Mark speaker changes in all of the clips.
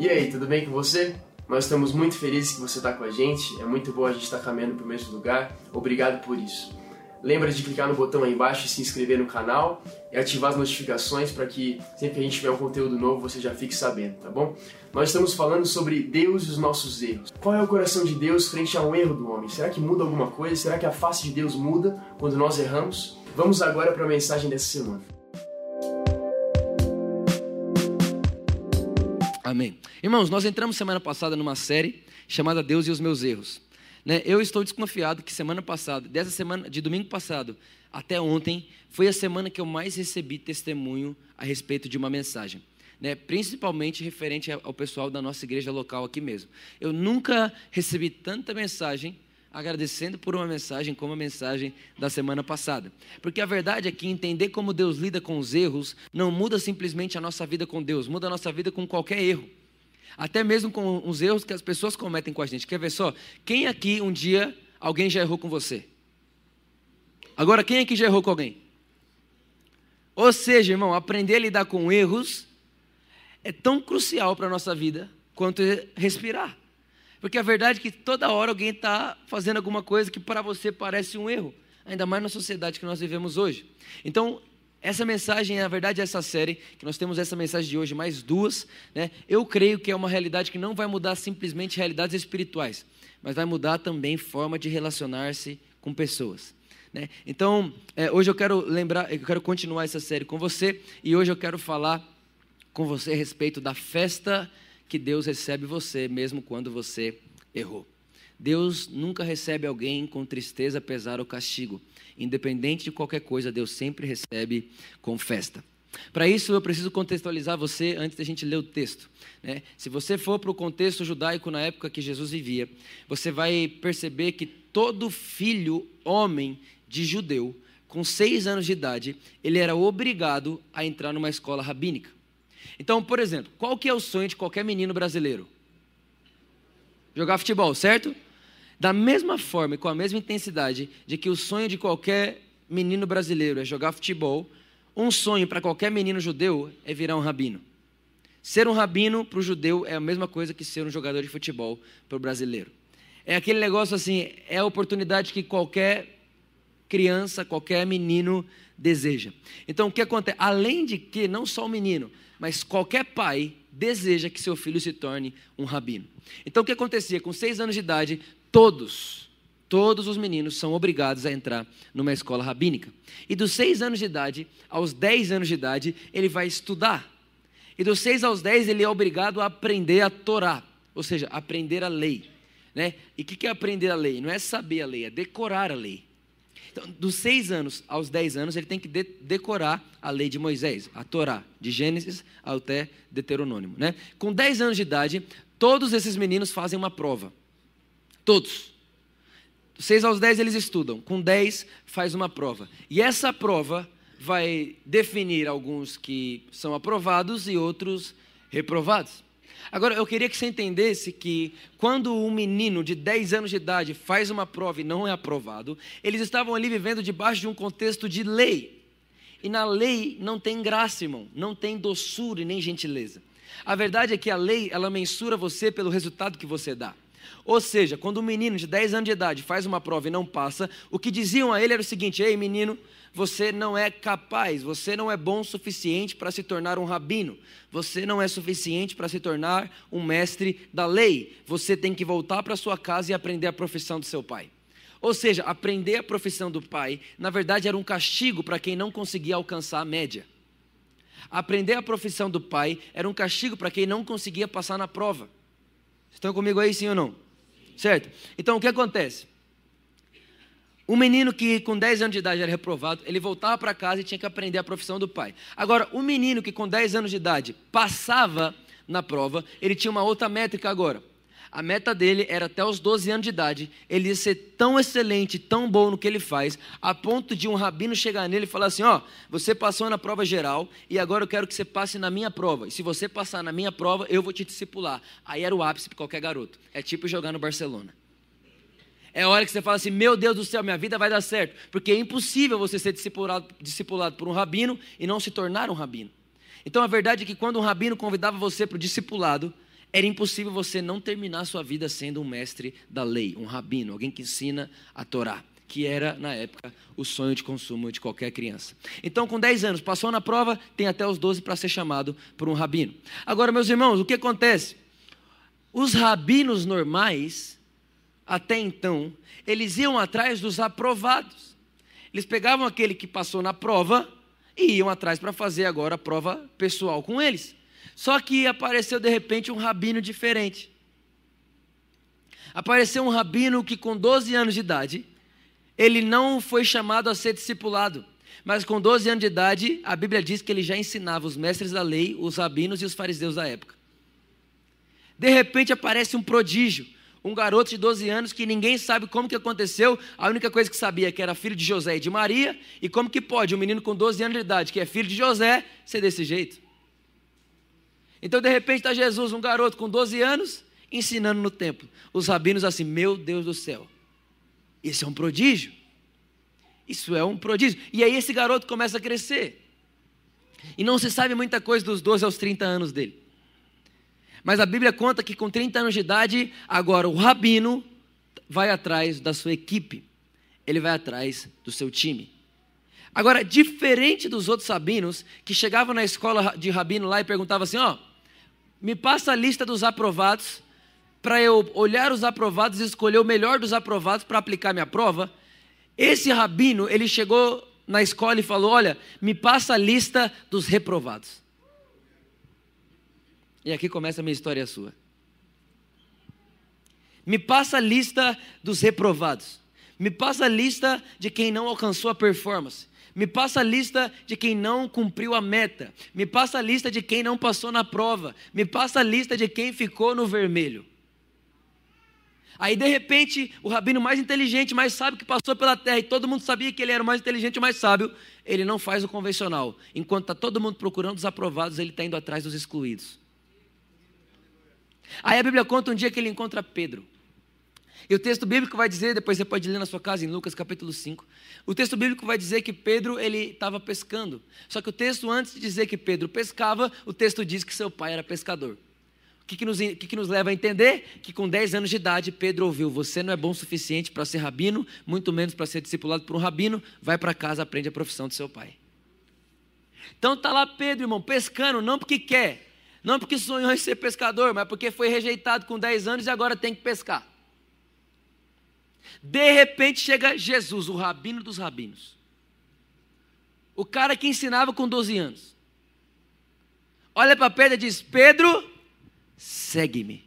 Speaker 1: E aí, tudo bem com você? Nós estamos muito felizes que você está com a gente. É muito bom a gente estar tá caminhando para o mesmo lugar. Obrigado por isso. Lembra de clicar no botão aí embaixo e se inscrever no canal e ativar as notificações para que sempre que a gente tiver um conteúdo novo você já fique sabendo, tá bom? Nós estamos falando sobre Deus e os nossos erros. Qual é o coração de Deus frente a um erro do homem? Será que muda alguma coisa? Será que a face de Deus muda quando nós erramos? Vamos agora para a mensagem dessa semana.
Speaker 2: Amém. Irmãos, nós entramos semana passada numa série chamada Deus e os meus erros. Né? Eu estou desconfiado que semana passada, dessa semana, de domingo passado até ontem, foi a semana que eu mais recebi testemunho a respeito de uma mensagem. Né, principalmente referente ao pessoal da nossa igreja local aqui mesmo. Eu nunca recebi tanta mensagem agradecendo por uma mensagem como a mensagem da semana passada. Porque a verdade é que entender como Deus lida com os erros não muda simplesmente a nossa vida com Deus, muda a nossa vida com qualquer erro. Até mesmo com os erros que as pessoas cometem com a gente. Quer ver só? Quem aqui um dia alguém já errou com você? Agora, quem aqui já errou com alguém? Ou seja, irmão, aprender a lidar com erros é tão crucial para a nossa vida quanto respirar. Porque a verdade é que toda hora alguém está fazendo alguma coisa que para você parece um erro, ainda mais na sociedade que nós vivemos hoje. Então, essa mensagem, na verdade, essa série, que nós temos essa mensagem de hoje, mais duas, né? eu creio que é uma realidade que não vai mudar simplesmente realidades espirituais, mas vai mudar também forma de relacionar-se com pessoas. Né? Então, é, hoje eu quero lembrar, eu quero continuar essa série com você, e hoje eu quero falar com você a respeito da festa que Deus recebe você, mesmo quando você errou. Deus nunca recebe alguém com tristeza, pesar ou castigo. Independente de qualquer coisa, Deus sempre recebe com festa. Para isso, eu preciso contextualizar você antes da gente ler o texto. Né? Se você for para o contexto judaico na época que Jesus vivia, você vai perceber que todo filho homem de judeu, com seis anos de idade, ele era obrigado a entrar numa escola rabínica. Então, por exemplo, qual que é o sonho de qualquer menino brasileiro? Jogar futebol, certo? Da mesma forma e com a mesma intensidade de que o sonho de qualquer menino brasileiro é jogar futebol, um sonho para qualquer menino judeu é virar um rabino. Ser um rabino para o judeu é a mesma coisa que ser um jogador de futebol para o brasileiro. É aquele negócio assim, é a oportunidade que qualquer criança, qualquer menino deseja. Então o que acontece? Além de que não só o menino, mas qualquer pai deseja que seu filho se torne um rabino. Então o que acontecia? Com seis anos de idade, todos, todos os meninos são obrigados a entrar numa escola rabínica. E dos seis anos de idade aos dez anos de idade, ele vai estudar. E dos seis aos dez, ele é obrigado a aprender a Torá, ou seja, aprender a lei. Né? E o que é aprender a lei? Não é saber a lei, é decorar a lei. Então, dos seis anos aos dez anos, ele tem que de decorar a lei de Moisés, a Torá, de Gênesis até Deuteronômio. Né? Com dez anos de idade, todos esses meninos fazem uma prova. Todos. Dos seis aos dez eles estudam. Com dez, faz uma prova. E essa prova vai definir alguns que são aprovados e outros reprovados. Agora, eu queria que você entendesse que quando um menino de 10 anos de idade faz uma prova e não é aprovado, eles estavam ali vivendo debaixo de um contexto de lei. E na lei não tem graça, irmão, não tem doçura e nem gentileza. A verdade é que a lei, ela mensura você pelo resultado que você dá. Ou seja, quando um menino de 10 anos de idade faz uma prova e não passa, o que diziam a ele era o seguinte: Ei, menino, você não é capaz, você não é bom o suficiente para se tornar um rabino, você não é suficiente para se tornar um mestre da lei, você tem que voltar para sua casa e aprender a profissão do seu pai. Ou seja, aprender a profissão do pai, na verdade, era um castigo para quem não conseguia alcançar a média. Aprender a profissão do pai era um castigo para quem não conseguia passar na prova. Estão comigo aí, sim ou não? Certo? Então o que acontece? Um menino que com 10 anos de idade era reprovado, ele voltava para casa e tinha que aprender a profissão do pai. Agora, o um menino que com 10 anos de idade passava na prova, ele tinha uma outra métrica agora. A meta dele era até os 12 anos de idade, ele ia ser tão excelente, tão bom no que ele faz, a ponto de um rabino chegar nele e falar assim: Ó, você passou na prova geral e agora eu quero que você passe na minha prova. E se você passar na minha prova, eu vou te discipular. Aí era o ápice para qualquer garoto. É tipo jogar no Barcelona. É hora que você fala assim: Meu Deus do céu, minha vida vai dar certo. Porque é impossível você ser discipulado, discipulado por um rabino e não se tornar um rabino. Então a verdade é que quando um rabino convidava você para o discipulado, era impossível você não terminar sua vida sendo um mestre da lei, um rabino, alguém que ensina a Torá, que era, na época, o sonho de consumo de qualquer criança. Então, com 10 anos, passou na prova, tem até os 12 para ser chamado por um rabino. Agora, meus irmãos, o que acontece? Os rabinos normais, até então, eles iam atrás dos aprovados. Eles pegavam aquele que passou na prova e iam atrás para fazer agora a prova pessoal com eles. Só que apareceu de repente um rabino diferente. Apareceu um rabino que com 12 anos de idade, ele não foi chamado a ser discipulado, mas com 12 anos de idade, a Bíblia diz que ele já ensinava os mestres da lei, os rabinos e os fariseus da época. De repente aparece um prodígio, um garoto de 12 anos que ninguém sabe como que aconteceu, a única coisa que sabia é que era filho de José e de Maria, e como que pode um menino com 12 anos de idade, que é filho de José, ser desse jeito? Então, de repente, está Jesus, um garoto com 12 anos, ensinando no templo. Os rabinos assim, meu Deus do céu, isso é um prodígio. Isso é um prodígio. E aí esse garoto começa a crescer. E não se sabe muita coisa dos 12 aos 30 anos dele. Mas a Bíblia conta que com 30 anos de idade, agora o rabino vai atrás da sua equipe. Ele vai atrás do seu time. Agora, diferente dos outros rabinos que chegavam na escola de rabino lá e perguntavam assim: ó, oh, me passa a lista dos aprovados, para eu olhar os aprovados e escolher o melhor dos aprovados para aplicar minha prova. Esse rabino, ele chegou na escola e falou: Olha, me passa a lista dos reprovados. E aqui começa a minha história sua. Me passa a lista dos reprovados. Me passa a lista de quem não alcançou a performance. Me passa a lista de quem não cumpriu a meta. Me passa a lista de quem não passou na prova. Me passa a lista de quem ficou no vermelho. Aí, de repente, o rabino mais inteligente, mais sábio que passou pela terra, e todo mundo sabia que ele era o mais inteligente e mais sábio, ele não faz o convencional. Enquanto está todo mundo procurando os aprovados, ele está indo atrás dos excluídos. Aí a Bíblia conta um dia que ele encontra Pedro. E o texto bíblico vai dizer, depois você pode ler na sua casa, em Lucas capítulo 5. O texto bíblico vai dizer que Pedro ele estava pescando. Só que o texto, antes de dizer que Pedro pescava, o texto diz que seu pai era pescador. O que, que, nos, que, que nos leva a entender? Que com 10 anos de idade, Pedro ouviu: Você não é bom o suficiente para ser rabino, muito menos para ser discipulado por um rabino, vai para casa, aprende a profissão do seu pai. Então está lá Pedro, irmão, pescando, não porque quer, não porque sonhou em ser pescador, mas porque foi rejeitado com 10 anos e agora tem que pescar. De repente chega Jesus, o rabino dos rabinos. O cara que ensinava com 12 anos. Olha para Pedro e diz: Pedro, segue-me.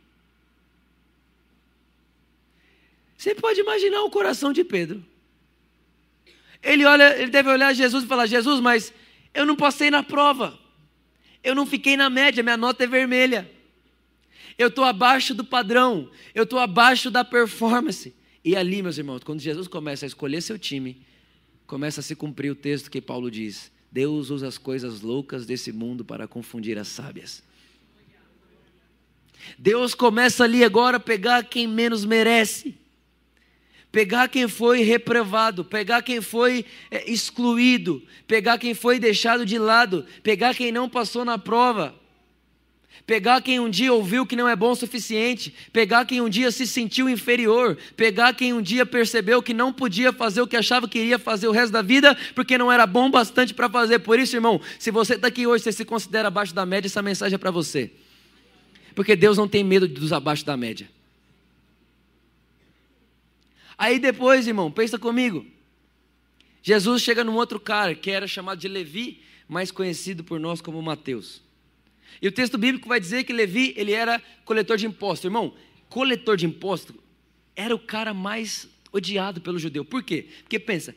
Speaker 2: Você pode imaginar o coração de Pedro. Ele olha, ele deve olhar Jesus e falar: Jesus, mas eu não passei na prova. Eu não fiquei na média, minha nota é vermelha. Eu estou abaixo do padrão. Eu estou abaixo da performance. E ali, meus irmãos, quando Jesus começa a escolher seu time, começa a se cumprir o texto que Paulo diz: Deus usa as coisas loucas desse mundo para confundir as sábias. Deus começa ali agora a pegar quem menos merece, pegar quem foi reprovado, pegar quem foi é, excluído, pegar quem foi deixado de lado, pegar quem não passou na prova pegar quem um dia ouviu que não é bom o suficiente, pegar quem um dia se sentiu inferior, pegar quem um dia percebeu que não podia fazer o que achava que iria fazer o resto da vida, porque não era bom bastante para fazer. Por isso, irmão, se você está aqui hoje, você se considera abaixo da média, essa mensagem é para você. Porque Deus não tem medo dos abaixo da média. Aí depois, irmão, pensa comigo. Jesus chega num outro cara que era chamado de Levi, mais conhecido por nós como Mateus. E o texto bíblico vai dizer que Levi, ele era coletor de imposto. Irmão, coletor de imposto era o cara mais odiado pelo judeu. Por quê? Porque pensa,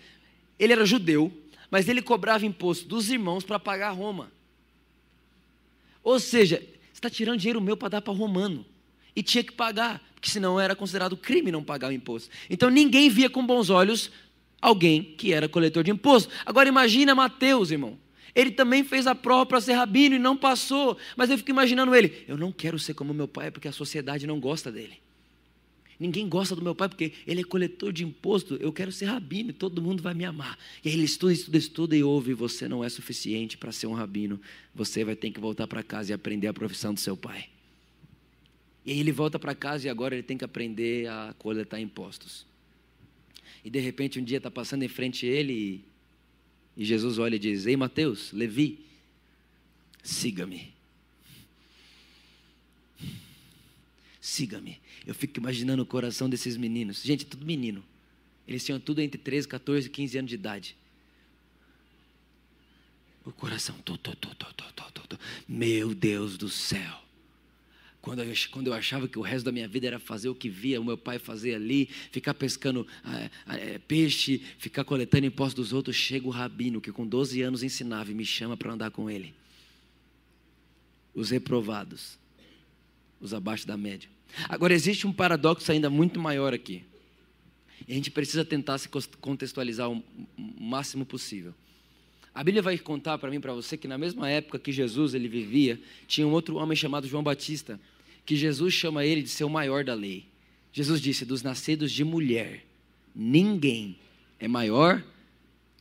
Speaker 2: ele era judeu, mas ele cobrava imposto dos irmãos para pagar Roma. Ou seja, você está tirando dinheiro meu para dar para romano. E tinha que pagar, porque senão era considerado crime não pagar o imposto. Então ninguém via com bons olhos alguém que era coletor de imposto. Agora imagina Mateus, irmão. Ele também fez a prova para ser rabino e não passou. Mas eu fico imaginando ele: eu não quero ser como meu pai porque a sociedade não gosta dele. Ninguém gosta do meu pai porque ele é coletor de imposto. Eu quero ser rabino e todo mundo vai me amar. E aí ele estuda, estuda, estuda e ouve: você não é suficiente para ser um rabino. Você vai ter que voltar para casa e aprender a profissão do seu pai. E aí ele volta para casa e agora ele tem que aprender a coletar impostos. E de repente um dia está passando em frente a ele e, e Jesus olha e diz: Ei Mateus, Levi, siga-me. Siga-me. Eu fico imaginando o coração desses meninos. Gente, tudo menino. Eles tinham tudo entre 13, 14 e 15 anos de idade. O coração, tô, tô, tô, tô, tô, tô, tô. meu Deus do céu. Quando eu, quando eu achava que o resto da minha vida era fazer o que via o meu pai fazer ali, ficar pescando é, peixe, ficar coletando impostos dos outros, chega o rabino que com 12 anos ensinava e me chama para andar com ele. Os reprovados, os abaixo da média. Agora, existe um paradoxo ainda muito maior aqui. E a gente precisa tentar se contextualizar o máximo possível. A Bíblia vai contar para mim, para você, que na mesma época que Jesus ele vivia, tinha um outro homem chamado João Batista que Jesus chama ele de ser o maior da lei. Jesus disse: dos nascidos de mulher, ninguém é maior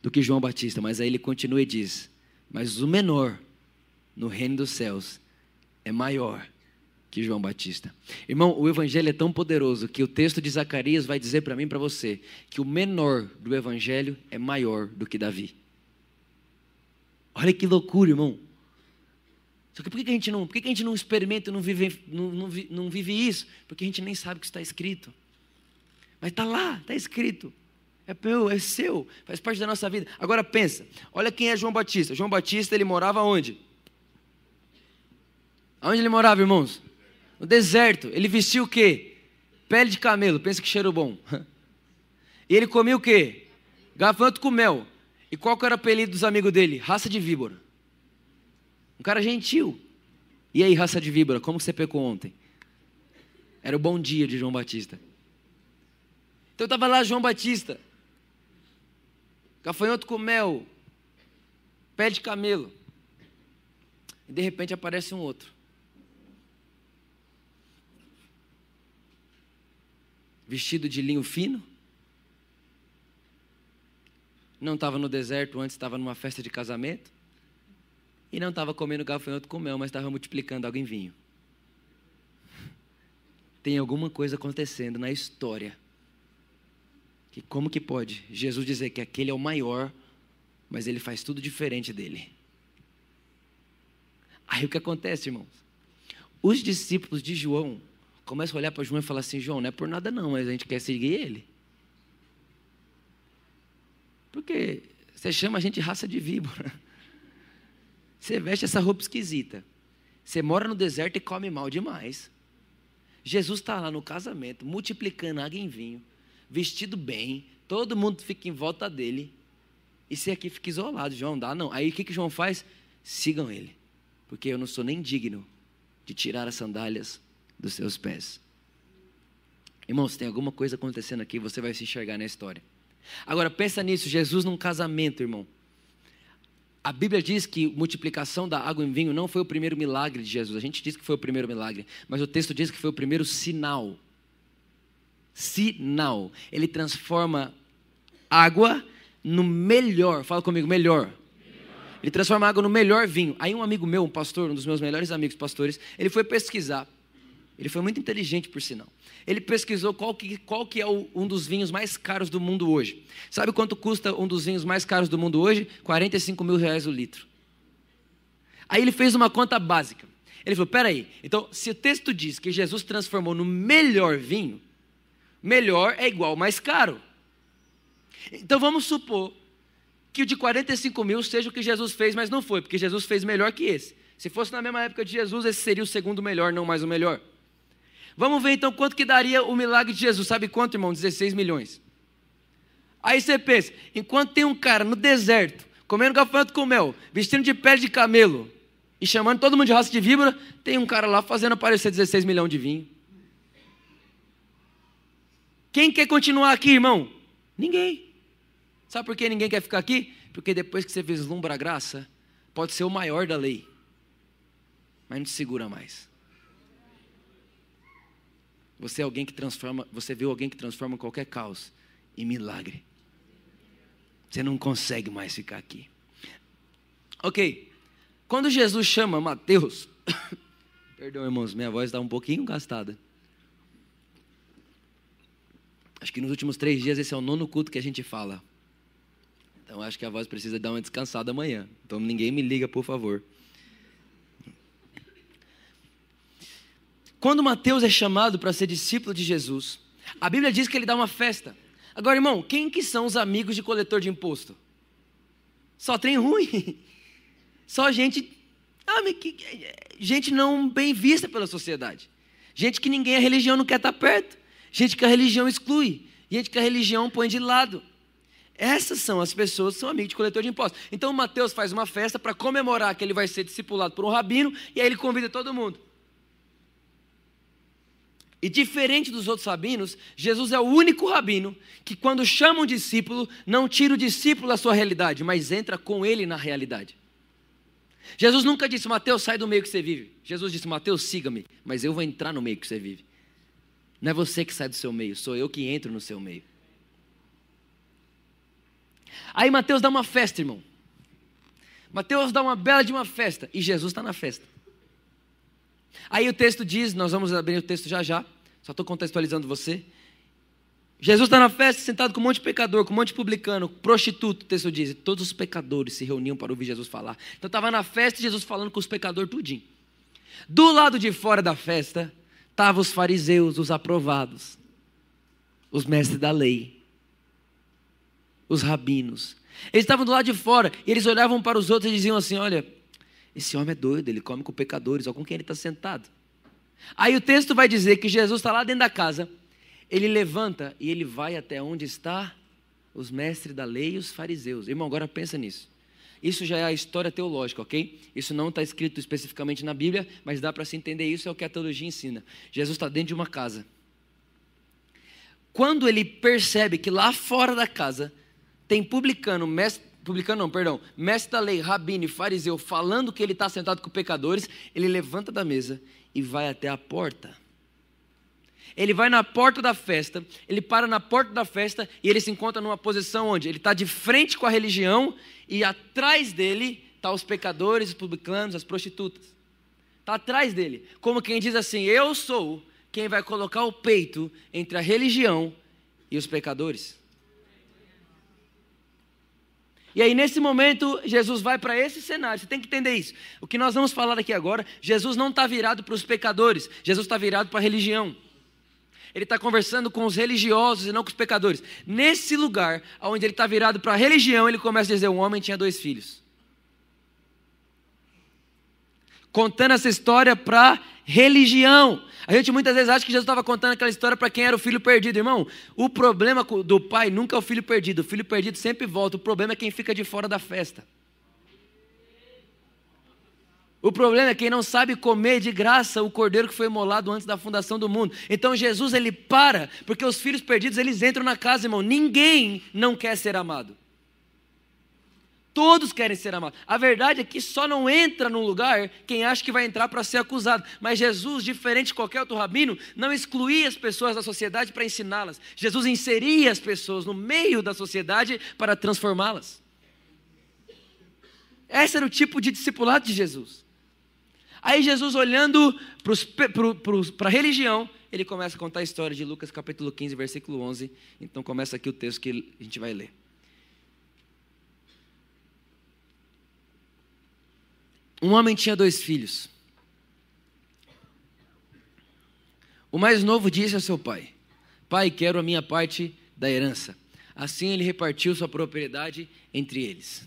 Speaker 2: do que João Batista. Mas aí ele continua e diz: mas o menor no reino dos céus é maior que João Batista. Irmão, o evangelho é tão poderoso que o texto de Zacarias vai dizer para mim para você que o menor do evangelho é maior do que Davi. Olha que loucura, irmão. Só que por que a gente não, por que a gente não experimenta e não vive, não, não, não vive isso? Porque a gente nem sabe o que está escrito. Mas está lá, está escrito. É meu, é seu, faz parte da nossa vida. Agora pensa, olha quem é João Batista. João Batista, ele morava onde? Aonde ele morava, irmãos? No deserto. Ele vestia o quê? Pele de camelo, pensa que cheiro bom. E ele comia o quê? Gafanhoto com mel. E qual que era o apelido dos amigos dele? Raça de víbora. Um cara gentil. E aí, raça de víbora, como você pecou ontem? Era o bom dia de João Batista. Então estava lá João Batista, gafanhoto com mel, pé de camelo. E de repente aparece um outro. Vestido de linho fino. Não estava no deserto, antes estava numa festa de casamento. E não estava comendo gafanhoto com mel, mas estava multiplicando água em vinho. Tem alguma coisa acontecendo na história. Que como que pode Jesus dizer que aquele é o maior, mas ele faz tudo diferente dele? Aí o que acontece, irmãos? Os discípulos de João começam a olhar para João e falar assim: João, não é por nada não, mas a gente quer seguir ele. Porque você chama a gente raça de víbora. Você veste essa roupa esquisita. Você mora no deserto e come mal demais. Jesus está lá no casamento, multiplicando água em vinho, vestido bem, todo mundo fica em volta dele. E você aqui fica isolado, João, dá não. Aí o que, que João faz? Sigam ele, porque eu não sou nem digno de tirar as sandálias dos seus pés. Irmãos, tem alguma coisa acontecendo aqui, você vai se enxergar na história. Agora pensa nisso, Jesus num casamento, irmão. A Bíblia diz que multiplicação da água em vinho não foi o primeiro milagre de Jesus. A gente diz que foi o primeiro milagre, mas o texto diz que foi o primeiro sinal. Sinal. Ele transforma água no melhor. Fala comigo, melhor. Ele transforma água no melhor vinho. Aí um amigo meu, um pastor, um dos meus melhores amigos pastores, ele foi pesquisar. Ele foi muito inteligente, por sinal ele pesquisou qual que, qual que é o, um dos vinhos mais caros do mundo hoje. Sabe quanto custa um dos vinhos mais caros do mundo hoje? 45 mil reais o litro. Aí ele fez uma conta básica. Ele falou: peraí, então se o texto diz que Jesus transformou no melhor vinho, melhor é igual mais caro. Então vamos supor que o de 45 mil seja o que Jesus fez, mas não foi, porque Jesus fez melhor que esse. Se fosse na mesma época de Jesus, esse seria o segundo melhor, não mais o melhor. Vamos ver então quanto que daria o milagre de Jesus. Sabe quanto, irmão? 16 milhões. Aí você pensa, enquanto tem um cara no deserto, comendo gafanhoto com mel, vestindo de pele de camelo e chamando todo mundo de raça de víbora, tem um cara lá fazendo aparecer 16 milhões de vinho. Quem quer continuar aqui, irmão? Ninguém. Sabe por que ninguém quer ficar aqui? Porque depois que você vislumbra a graça, pode ser o maior da lei, mas não te segura mais. Você é alguém que transforma, você viu alguém que transforma qualquer caos em milagre. Você não consegue mais ficar aqui. Ok. Quando Jesus chama Mateus, Perdão, irmãos, minha voz está um pouquinho gastada. Acho que nos últimos três dias esse é o nono culto que a gente fala. Então acho que a voz precisa dar uma descansada amanhã. Então ninguém me liga, por favor. Quando Mateus é chamado para ser discípulo de Jesus, a Bíblia diz que ele dá uma festa. Agora, irmão, quem que são os amigos de coletor de imposto? Só trem ruim. Só gente, ah, gente não bem vista pela sociedade. Gente que ninguém, a religião não quer estar perto. Gente que a religião exclui. Gente que a religião põe de lado. Essas são as pessoas que são amigos de coletor de impostos. Então Mateus faz uma festa para comemorar que ele vai ser discipulado por um rabino e aí ele convida todo mundo. E diferente dos outros rabinos, Jesus é o único rabino que, quando chama um discípulo, não tira o discípulo da sua realidade, mas entra com ele na realidade. Jesus nunca disse, Mateus, sai do meio que você vive. Jesus disse, Mateus, siga-me, mas eu vou entrar no meio que você vive. Não é você que sai do seu meio, sou eu que entro no seu meio. Aí Mateus dá uma festa, irmão. Mateus dá uma bela de uma festa e Jesus está na festa. Aí o texto diz, nós vamos abrir o texto já já, só estou contextualizando você. Jesus está na festa, sentado com um monte de pecador, com um monte de publicano, prostituto, o texto diz. E todos os pecadores se reuniam para ouvir Jesus falar. Então estava na festa e Jesus falando com os pecadores tudinho. Do lado de fora da festa, estavam os fariseus, os aprovados, os mestres da lei, os rabinos. Eles estavam do lado de fora e eles olhavam para os outros e diziam assim: Olha, esse homem é doido, ele come com pecadores, olha com quem ele está sentado. Aí o texto vai dizer que Jesus está lá dentro da casa, ele levanta e ele vai até onde está os mestres da lei e os fariseus. Irmão, agora pensa nisso. Isso já é a história teológica, ok? Isso não está escrito especificamente na Bíblia, mas dá para se entender isso, é o que a teologia ensina. Jesus está dentro de uma casa. Quando ele percebe que lá fora da casa tem publicano, mestre, publicano não, perdão, mestre da lei, rabino e fariseu falando que ele está sentado com pecadores, ele levanta da mesa e vai até a porta. Ele vai na porta da festa, ele para na porta da festa e ele se encontra numa posição onde ele está de frente com a religião e atrás dele estão tá os pecadores, os publicanos, as prostitutas. Está atrás dele, como quem diz assim: Eu sou quem vai colocar o peito entre a religião e os pecadores. E aí, nesse momento, Jesus vai para esse cenário. Você tem que entender isso. O que nós vamos falar aqui agora, Jesus não está virado para os pecadores, Jesus está virado para a religião. Ele está conversando com os religiosos e não com os pecadores. Nesse lugar, onde ele está virado para a religião, ele começa a dizer: um homem tinha dois filhos. Contando essa história para religião. A gente muitas vezes acha que Jesus estava contando aquela história para quem era o filho perdido. Irmão, o problema do pai nunca é o filho perdido. O filho perdido sempre volta. O problema é quem fica de fora da festa. O problema é quem não sabe comer de graça o cordeiro que foi molado antes da fundação do mundo. Então Jesus ele para, porque os filhos perdidos eles entram na casa, irmão. Ninguém não quer ser amado. Todos querem ser amados. A verdade é que só não entra num lugar quem acha que vai entrar para ser acusado. Mas Jesus, diferente de qualquer outro rabino, não excluía as pessoas da sociedade para ensiná-las. Jesus inseria as pessoas no meio da sociedade para transformá-las. Esse era o tipo de discipulado de Jesus. Aí Jesus, olhando para a religião, ele começa a contar a história de Lucas capítulo 15, versículo 11. Então começa aqui o texto que a gente vai ler. Um homem tinha dois filhos. O mais novo disse ao seu pai: Pai, quero a minha parte da herança. Assim ele repartiu sua propriedade entre eles.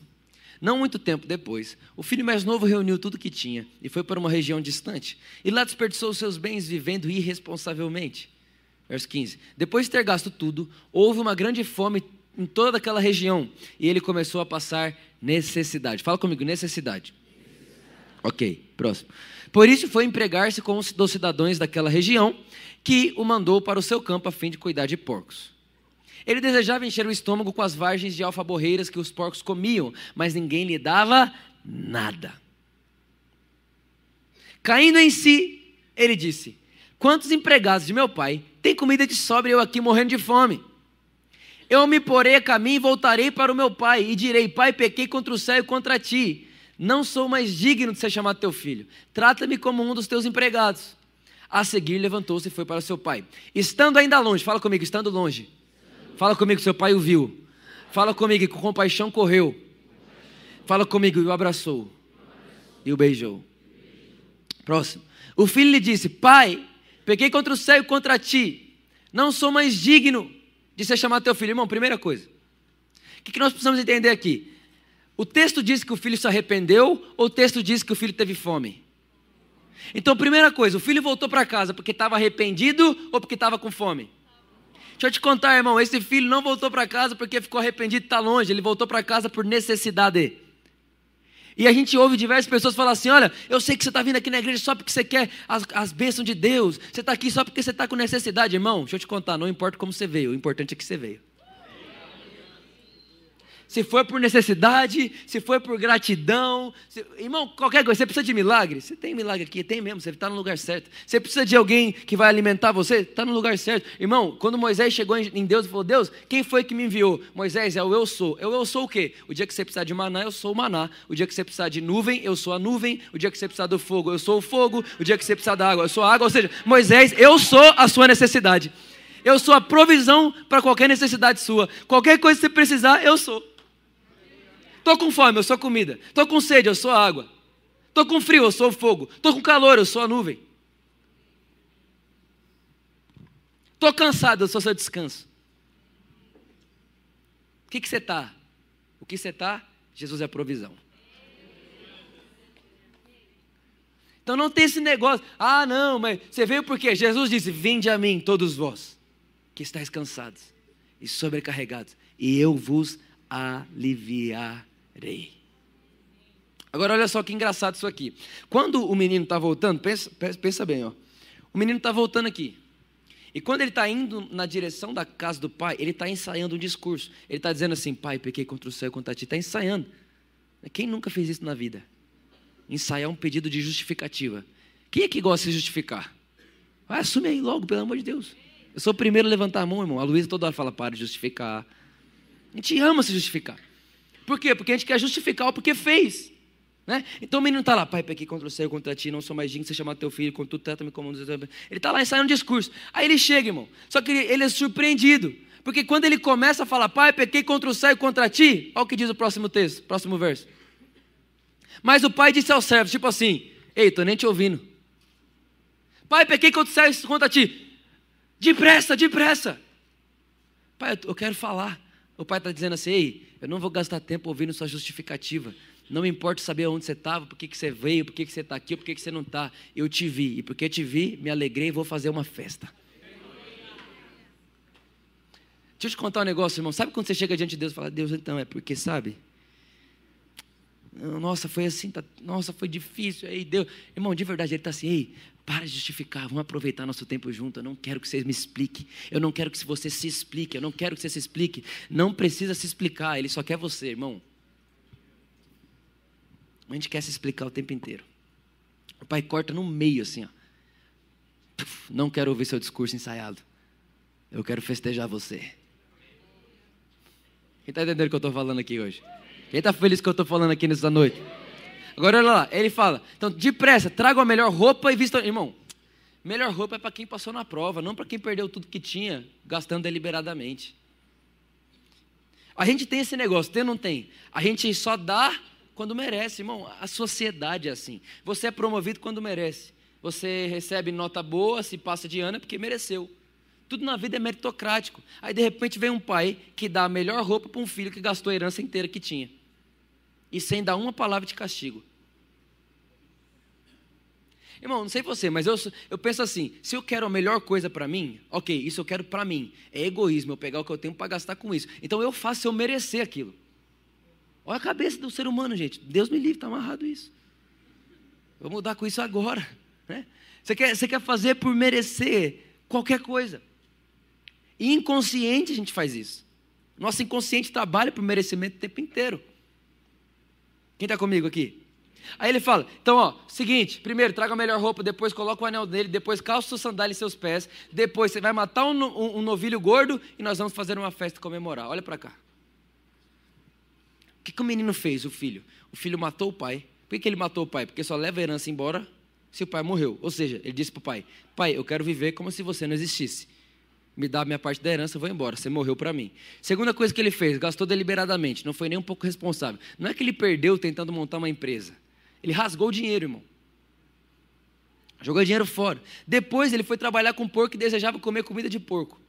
Speaker 2: Não muito tempo depois, o filho mais novo reuniu tudo que tinha e foi para uma região distante. E lá desperdiçou seus bens vivendo irresponsavelmente. Verso 15: Depois de ter gasto tudo, houve uma grande fome em toda aquela região e ele começou a passar necessidade. Fala comigo, necessidade. Ok, próximo. Por isso foi empregar-se com os dos cidadãos daquela região, que o mandou para o seu campo a fim de cuidar de porcos. Ele desejava encher o estômago com as vargens de alfaborreiras que os porcos comiam, mas ninguém lhe dava nada. Caindo em si, ele disse: Quantos empregados de meu pai têm comida de sobra e eu aqui morrendo de fome? Eu me porei a caminho e voltarei para o meu pai, e direi: Pai, pequei contra o céu e contra ti Não sou mais digno de ser chamado teu filho. Trata-me como um dos teus empregados. A seguir, levantou-se e foi para seu pai. Estando ainda longe, fala comigo, estando longe. Fala comigo, seu pai o viu. Fala comigo, com compaixão correu. Fala comigo, e o abraçou. E o beijou. Próximo. O filho lhe disse: Pai, peguei contra o céu e contra ti. Não sou mais digno de ser chamado teu filho. Irmão, primeira coisa. O que nós precisamos entender aqui? O texto diz que o filho se arrependeu ou o texto diz que o filho teve fome? Então, primeira coisa, o filho voltou para casa porque estava arrependido ou porque estava com fome? Deixa eu te contar, irmão, esse filho não voltou para casa porque ficou arrependido e está longe, ele voltou para casa por necessidade. E a gente ouve diversas pessoas falar assim: olha, eu sei que você está vindo aqui na igreja só porque você quer as, as bênçãos de Deus, você está aqui só porque você está com necessidade, irmão. Deixa eu te contar, não importa como você veio, o importante é que você veio se foi por necessidade, se foi por gratidão. Se... Irmão, qualquer coisa, você precisa de milagre? Você tem milagre aqui, tem mesmo, você está no lugar certo. Você precisa de alguém que vai alimentar você? Está no lugar certo. Irmão, quando Moisés chegou em Deus e falou: Deus, quem foi que me enviou? Moisés é o eu sou. Eu, eu sou o quê? O dia que você precisar de maná, eu sou o maná. O dia que você precisar de nuvem, eu sou a nuvem. O dia que você precisar do fogo, eu sou o fogo. O dia que você precisar da água, eu sou a água. Ou seja, Moisés, eu sou a sua necessidade. Eu sou a provisão para qualquer necessidade sua. Qualquer coisa que você precisar, eu sou. Estou com fome, eu sou comida. Estou com sede, eu sou água. Estou com frio, eu sou fogo. Estou com calor, eu sou a nuvem. Estou cansado, eu sou seu descanso. O que, que você está? O que você está? Jesus é a provisão. Então não tem esse negócio, ah não, mas você veio por quê? Jesus disse: Vinde a mim, todos vós, que estáis cansados e sobrecarregados, e eu vos aliviarei Agora olha só que engraçado isso aqui. Quando o menino está voltando, pensa, pensa bem, ó. O menino está voltando aqui. E quando ele está indo na direção da casa do pai, ele está ensaiando um discurso. Ele está dizendo assim: Pai, pequei contra o céu e contra ti. Está ensaiando. Quem nunca fez isso na vida? Ensaiar um pedido de justificativa. Quem é que gosta de justificar? Vai, assume aí logo, pelo amor de Deus. Eu sou o primeiro a levantar a mão, irmão. A Luísa toda hora fala: Para de justificar. A gente ama se justificar. Por quê? Porque a gente quer justificar o porquê fez. Né? Então o menino está lá, pai, pequei contra o céu, contra ti, não sou mais digno de ser teu filho, contudo trata-me como um Ele está lá ensaiando um discurso. Aí ele chega, irmão. Só que ele, ele, é surpreendido. Porque quando ele começa a falar, pai, pequei contra o céu e contra ti, olha o que diz o próximo texto, próximo verso. Mas o pai disse aos servos, tipo assim, ei, tô nem te ouvindo. Pai, pequei contra o céu e contra ti. Depressa, depressa. Pai, eu quero falar. O pai está dizendo assim: Ei, eu não vou gastar tempo ouvindo sua justificativa. Não me importa saber onde você estava, por que, que você veio, por que, que você está aqui, por que, que você não está. Eu te vi. E porque te vi, me alegrei e vou fazer uma festa. Deixa eu te contar um negócio, irmão. Sabe quando você chega diante de Deus e fala, Deus, então, é porque, sabe? Nossa, foi assim, tá, nossa, foi difícil. Aí Deus, irmão, de verdade, ele está assim, ei, para de justificar, vamos aproveitar nosso tempo junto. Eu não quero que você me explique. Eu não quero que você se explique. Eu não quero que você se explique. Não precisa se explicar. Ele só quer você, irmão. A gente quer se explicar o tempo inteiro. O pai corta no meio assim, ó. Não quero ouvir seu discurso ensaiado. Eu quero festejar você. Quem está entendendo o que eu estou falando aqui hoje? Quem está feliz que eu estou falando aqui nessa noite? Agora olha lá, ele fala: então, depressa, traga a melhor roupa e vista. Irmão, melhor roupa é para quem passou na prova, não para quem perdeu tudo que tinha, gastando deliberadamente. A gente tem esse negócio, tem ou não tem? A gente só dá quando merece, irmão. A sociedade é assim. Você é promovido quando merece. Você recebe nota boa, se passa de ano é porque mereceu. Tudo na vida é meritocrático. Aí de repente vem um pai que dá a melhor roupa para um filho que gastou a herança inteira que tinha. E sem dar uma palavra de castigo. Irmão, não sei você, mas eu, eu penso assim: se eu quero a melhor coisa para mim, ok, isso eu quero para mim. É egoísmo eu pegar o que eu tenho para gastar com isso. Então eu faço eu merecer aquilo. Olha a cabeça do ser humano, gente. Deus me livre, está amarrado isso. Vou mudar com isso agora. Né? Você, quer, você quer fazer por merecer qualquer coisa. E inconsciente a gente faz isso. Nosso inconsciente trabalha por merecimento o tempo inteiro. Quem está comigo aqui? Aí ele fala: então, ó, seguinte, primeiro traga a melhor roupa, depois coloca o anel dele, depois calça sua sandália em seus pés, depois você vai matar um, um, um novilho gordo e nós vamos fazer uma festa comemorar. Olha para cá. O que, que o menino fez, o filho? O filho matou o pai. Por que, que ele matou o pai? Porque só leva a herança embora se o pai morreu. Ou seja, ele disse para o pai: Pai, eu quero viver como se você não existisse. Me dá a minha parte da herança, eu vou embora. Você morreu para mim. Segunda coisa que ele fez, gastou deliberadamente, não foi nem um pouco responsável. Não é que ele perdeu tentando montar uma empresa. Ele rasgou o dinheiro, irmão. Jogou dinheiro fora. Depois ele foi trabalhar com porco e desejava comer comida de porco.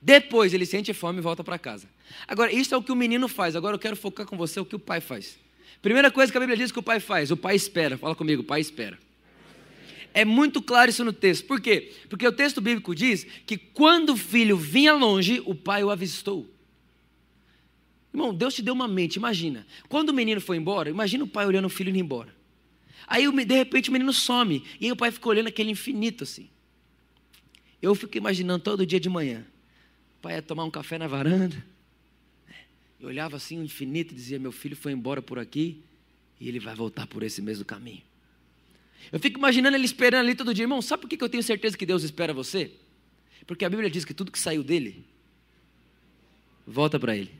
Speaker 2: Depois ele sente fome e volta para casa. Agora, isso é o que o menino faz. Agora eu quero focar com você o que o pai faz. Primeira coisa que a Bíblia diz que o pai faz, o pai espera. Fala comigo, o pai espera. É muito claro isso no texto. Por quê? Porque o texto bíblico diz que quando o filho vinha longe, o pai o avistou. Irmão, Deus te deu uma mente, imagina. Quando o menino foi embora, imagina o pai olhando o filho indo embora. Aí, de repente, o menino some. E aí o pai fica olhando aquele infinito assim. Eu fico imaginando todo dia de manhã. O pai ia tomar um café na varanda. Eu olhava assim o infinito e dizia: Meu filho foi embora por aqui e ele vai voltar por esse mesmo caminho. Eu fico imaginando ele esperando ali todo dia. Irmão, sabe por que eu tenho certeza que Deus espera você? Porque a Bíblia diz que tudo que saiu dele, volta para ele.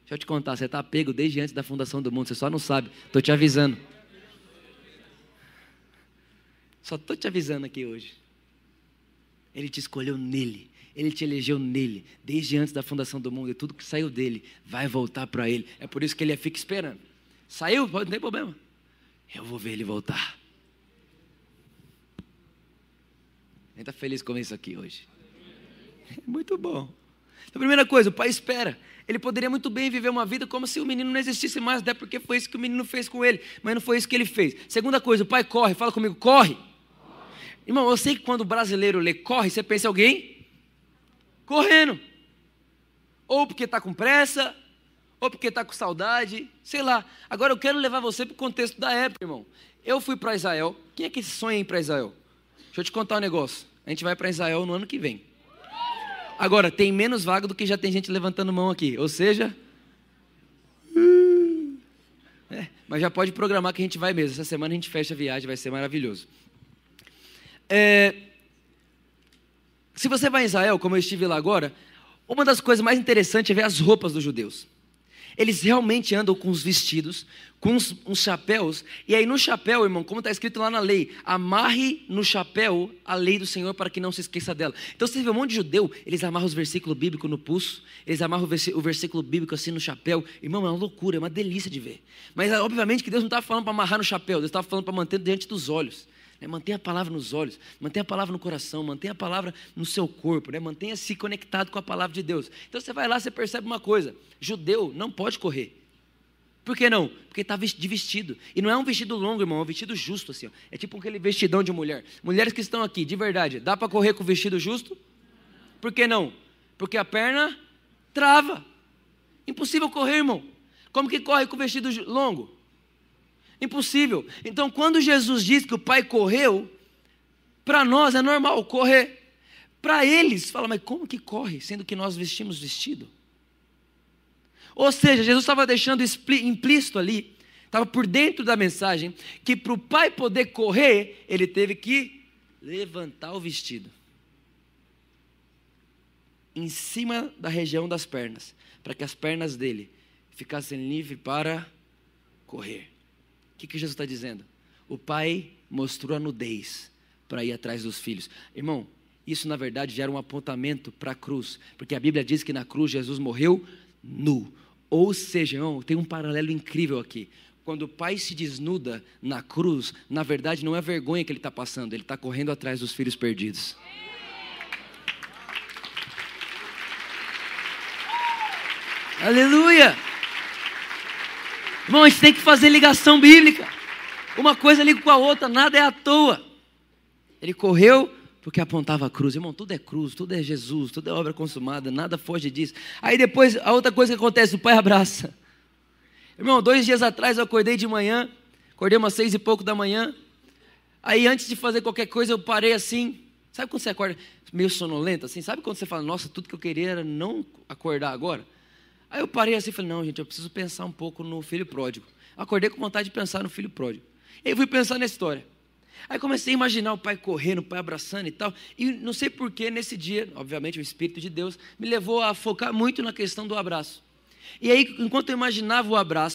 Speaker 2: Deixa eu te contar, você está pego desde antes da fundação do mundo, você só não sabe. Estou te avisando. Só estou te avisando aqui hoje. Ele te escolheu nele. Ele te elegeu nele, desde antes da fundação do mundo, e tudo que saiu dele vai voltar para ele. É por isso que ele fica esperando. Saiu, não tem problema. Eu vou ver ele voltar. Quem está feliz com isso aqui hoje? Muito bom. Então, primeira coisa, o pai espera. Ele poderia muito bem viver uma vida como se o menino não existisse mais, até porque foi isso que o menino fez com ele, mas não foi isso que ele fez. Segunda coisa, o pai corre, fala comigo, corre. corre. Irmão, eu sei que quando o brasileiro lê corre, você pensa em alguém correndo. Ou porque está com pressa, ou porque está com saudade, sei lá. Agora eu quero levar você para o contexto da época, irmão. Eu fui para Israel. Quem é que sonha em ir para Israel? Deixa eu te contar um negócio. A gente vai para Israel no ano que vem. Agora, tem menos vaga do que já tem gente levantando mão aqui. Ou seja. É, mas já pode programar que a gente vai mesmo. Essa semana a gente fecha a viagem, vai ser maravilhoso. É, se você vai em Israel, como eu estive lá agora, uma das coisas mais interessantes é ver as roupas dos judeus. Eles realmente andam com os vestidos, com uns, chapéus, e aí no chapéu, irmão, como está escrito lá na lei, amarre no chapéu a lei do Senhor para que não se esqueça dela. Então você vê um monte de judeu, eles amarram os versículos bíblicos no pulso, eles amarram o versículo bíblico assim no chapéu. Irmão, é uma loucura, é uma delícia de ver. Mas obviamente que Deus não estava falando para amarrar no chapéu, Deus estava falando para manter diante dos olhos. Né? Mantenha a palavra nos olhos, mantenha a palavra no coração, mantenha a palavra no seu corpo, né? mantenha-se conectado com a palavra de Deus. Então você vai lá, você percebe uma coisa: judeu não pode correr. Por que não? Porque está de vestido. E não é um vestido longo, irmão, é um vestido justo, assim. Ó. É tipo aquele vestidão de mulher. Mulheres que estão aqui, de verdade, dá para correr com o vestido justo? Por que não? Porque a perna trava. Impossível correr, irmão. Como que corre com o vestido longo? Impossível. Então, quando Jesus diz que o pai correu, para nós é normal correr. Para eles, fala, mas como que corre, sendo que nós vestimos vestido? Ou seja, Jesus estava deixando implícito ali, estava por dentro da mensagem, que para o pai poder correr, ele teve que levantar o vestido em cima da região das pernas, para que as pernas dele ficassem livres para correr que, que Jesus está dizendo? O pai mostrou a nudez para ir atrás dos filhos. Irmão, isso na verdade gera um apontamento para a cruz, porque a Bíblia diz que na cruz Jesus morreu nu. Ou seja, irmão, tem um paralelo incrível aqui. Quando o pai se desnuda na cruz, na verdade não é vergonha que ele está passando, ele está correndo atrás dos filhos perdidos. Aleluia! Irmão, a gente tem que fazer ligação bíblica. Uma coisa liga com a outra, nada é à toa. Ele correu porque apontava a cruz. Irmão, tudo é cruz, tudo é Jesus, tudo é obra consumada, nada foge disso. Aí depois, a outra coisa que acontece, o pai abraça. Irmão, dois dias atrás eu acordei de manhã, acordei umas seis e pouco da manhã. Aí antes de fazer qualquer coisa, eu parei assim. Sabe quando você acorda meio sonolento assim? Sabe quando você fala, nossa, tudo que eu queria era não acordar agora? Aí eu parei assim e falei, não, gente, eu preciso pensar um pouco no filho pródigo. Acordei com vontade de pensar no filho pródigo. E aí fui pensar na história. Aí comecei a imaginar o pai correndo, o pai abraçando e tal. E não sei porquê, nesse dia, obviamente, o Espírito de Deus me levou a focar muito na questão do abraço. E aí, enquanto eu imaginava o abraço,